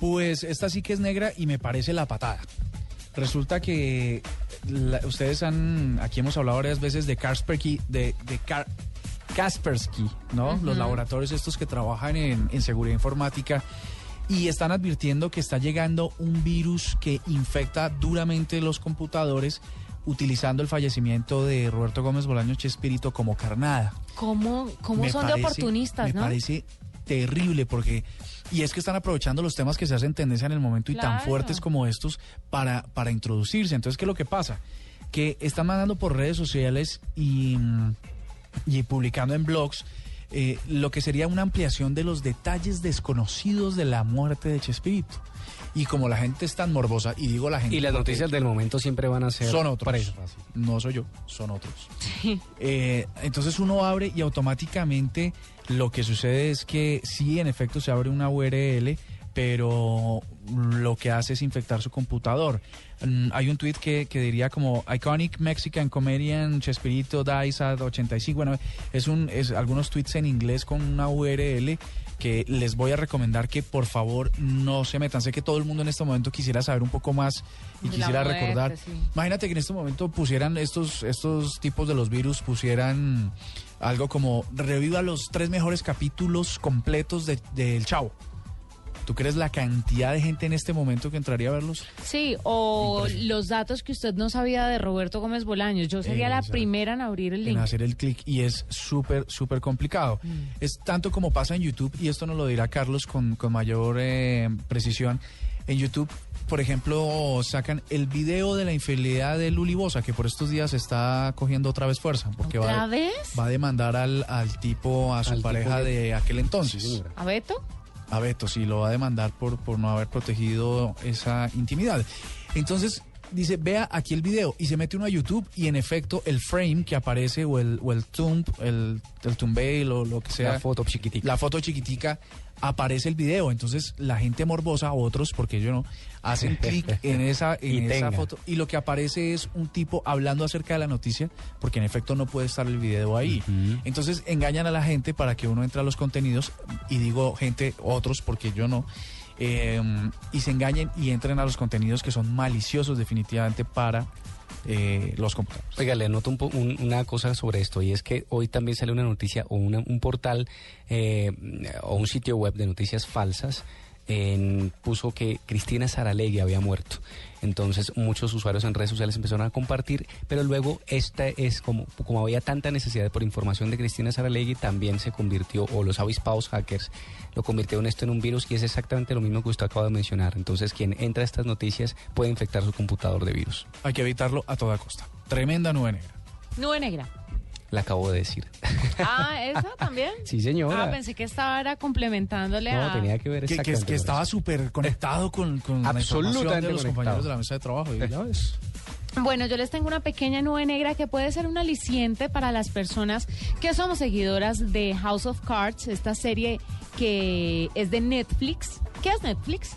Pues esta sí que es negra y me parece la patada. Resulta que la- ustedes han, aquí hemos hablado varias veces de Kaspersky, de, Kaspersky, ¿no? Los laboratorios estos que trabajan en, en seguridad informática y están advirtiendo que está llegando un virus que infecta duramente los computadores utilizando el fallecimiento de Roberto Gómez Bolaño Chespirito como carnada. ¿Cómo, cómo Me son de oportunistas, me no? parece terrible porque y es que están aprovechando los temas que se hacen tendencia en el momento y tan fuertes como estos para, para introducirse. Entonces, ¿qué es lo que pasa? Que están mandando por redes sociales y, y publicando en blogs eh, lo que sería una ampliación de los detalles desconocidos de la muerte de Chespirito. Y como la gente es tan morbosa, y digo la gente... Y las porque- noticias del momento siempre van a ser son otros. presas. No soy yo, son otros. Eh, entonces uno abre y automáticamente lo que sucede es que sí, en efecto, se abre una URL, pero lo que hace es infectar su computador. Mm, hay un tweet que, que diría como Iconic Mexican Comedian Chespirito dies at 85. Bueno, es, un, es algunos tweets en inglés con una URL que les voy a recomendar que por favor no se metan. Sé que todo el mundo en este momento quisiera saber un poco más y De la quisiera muerte, recordar. sí. Imagínate que en este momento pusieran estos, estos tipos de los virus, pusieran algo como reviva los tres mejores capítulos completos de- del Chavo. ¿Tú crees la cantidad de gente en este momento que entraría a verlos? Sí, o los datos que usted no sabía de Roberto Gómez Bolaños. Yo sería la primera en abrir el en link. Mm. hacer el clic y es súper, súper complicado. Es tanto como pasa en YouTube, y esto nos lo dirá Carlos con, con mayor eh, precisión. En YouTube, por ejemplo, sacan el video de la infidelidad de Luli Bosa, que por estos días está cogiendo otra vez fuerza, porque ¿Otra va, vez? va a demandar al, al tipo, a su Al pareja de aquel entonces. Sí. ¿A Beto? A Beto, sí, lo va a demandar por, por no haber protegido esa intimidad. Entonces, dice, vea aquí el video y se mete uno a YouTube y en efecto el frame que aparece o el, o el tumb, el, el thumbnail o lo que sea. La foto chiquitica. La foto chiquitica, aparece el video. Entonces la gente morbosa, otros, porque yo no, hacen clic en esa, en esa tenga. foto y lo que aparece es un tipo hablando acerca de la noticia, porque en efecto no puede estar el video ahí. Entonces engañan a la gente para que uno entre a los contenidos, y digo gente, otros, porque yo no, eh, y se engañen y entren a los contenidos que son maliciosos definitivamente para eh, los computadores. Oiga, le anoto un po- un- una cosa sobre esto y es que hoy también sale una noticia o una- un portal eh, o un sitio web de noticias falsas en- puso que Cristina Saralegui había muerto. Entonces muchos usuarios en redes sociales empezaron a compartir, pero luego esta es como, como había tanta necesidad por información de Cristina Saralegui, también se convirtió, o los avispados hackers, lo convirtieron esto en un virus y es exactamente lo mismo que usted acaba de mencionar. Entonces quien entra a estas noticias puede infectar su computador de virus. Hay que evitarlo a toda costa. Tremenda nube negra. Nube negra. La acabo de decir. Ah, ¿esa también? Sí, señora. Ah, pensé que estaba era complementándole No, a... tenía que ver Que, que- exactamente que estaba eso. súper conectado con, con la información Absolutamente de los conectado. compañeros de la mesa de trabajo. y ya ves. Bueno, yo les tengo una pequeña nube negra que puede ser un aliciente para las personas que somos seguidoras de House of Cards, esta serie que es de Netflix. ¿Qué es Netflix?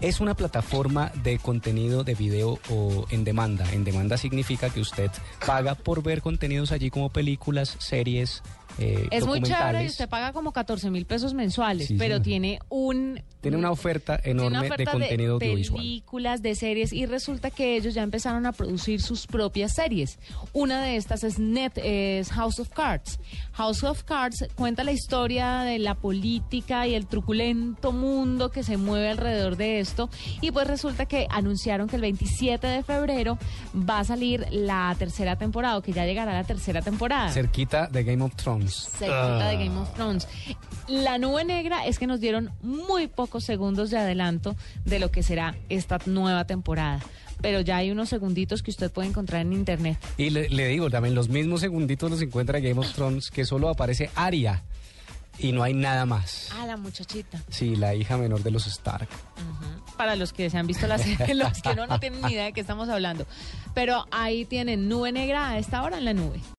Es una plataforma de contenido de video o en demanda. En demanda significa que usted paga por ver contenidos allí como películas, series, eh, Es muy chévere y usted paga como 14 mil pesos mensuales, Sí, pero tiene un... Tiene una oferta tiene una enorme oferta de contenido audiovisual. películas, de series y resulta que ellos ya empezaron a producir sus propias series. Una de estas es Net, es House of Cards. House of Cards cuenta la historia de la política y el truculento mundo que se mueve alrededor de esto y pues resulta que anunciaron que el 27 de febrero va a salir la tercera temporada, o que ya llegará la tercera temporada Cerquita de Game of Thrones. Cerquita de Game of Thrones. La nube negra es que nos dieron muy pocos segundos de adelanto de lo que será esta nueva temporada. Pero ya hay unos segunditos que usted puede encontrar en internet. Y le, le digo, también los mismos segunditos los encuentra Game of Thrones que solo aparece Aria. y no hay nada más. Ah, la muchachita. Sí, la hija menor de los Stark. Para los que se han visto la serie, los que no, no tienen ni idea de qué estamos hablando. Pero ahí tienen nube negra a esta hora en la nube.